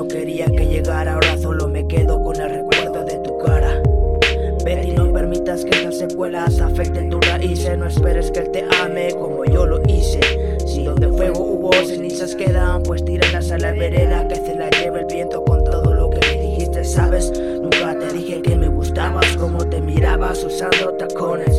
no quería que llegara, ahora solo me quedo con el recuerdo de tu cara. Betty, no permitas que esas secuelas afecten tus raíces, no esperes que él te ame como yo lo hice. Si donde fuego hubo cenizas quedan, pues tíralas a la vereda que se la lleve el viento con todo lo que me dijiste, ¿sabes? Nunca te dije que me gustabas, como te mirabas usando tacones.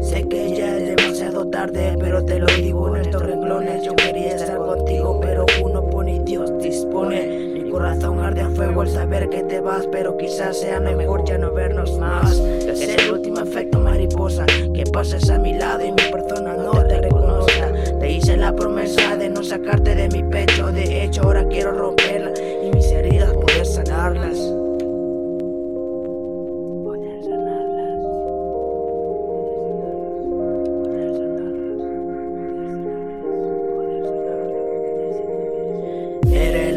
Sé que ya es demasiado tarde, pero te lo digo en estos renglones, yo quería estar contigo, pero uno pone Dios, dice. Mi corazón arde a fuego al saber que te vas, pero quizás sea mejor ya no vernos más. Es el último efecto mariposa, que pases a mi lado y mi persona no te reconozca. Te hice la promesa de no sacarte de mi pecho, de hecho ahora quiero romperla y mis heridas poder sanarlas.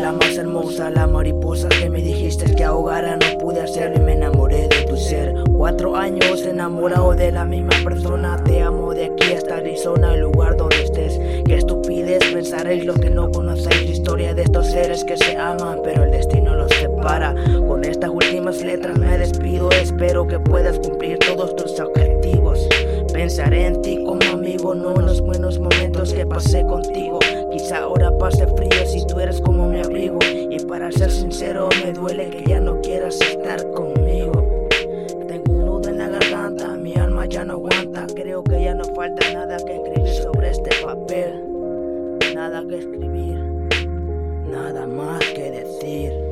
La más hermosa, la mariposa que me dijiste que ahogara, no pude hacerlo y me enamoré de tu ser. Cuatro años enamorado de la misma persona, te amo de aquí hasta Arizona, el lugar donde estés. Qué estupidez pensaréis los que no conocéis la historia de estos seres que se aman, pero el destino los separa. Con estas últimas letras me despido, espero que puedas cumplir todos tus objetivos. Pensaré en ti como amigo, no en los buenos momentos que pasé contigo. Quizá ahora pase frío si creo que ya no falta nada que escribir sobre este papel. Nada que escribir, nada más que decir.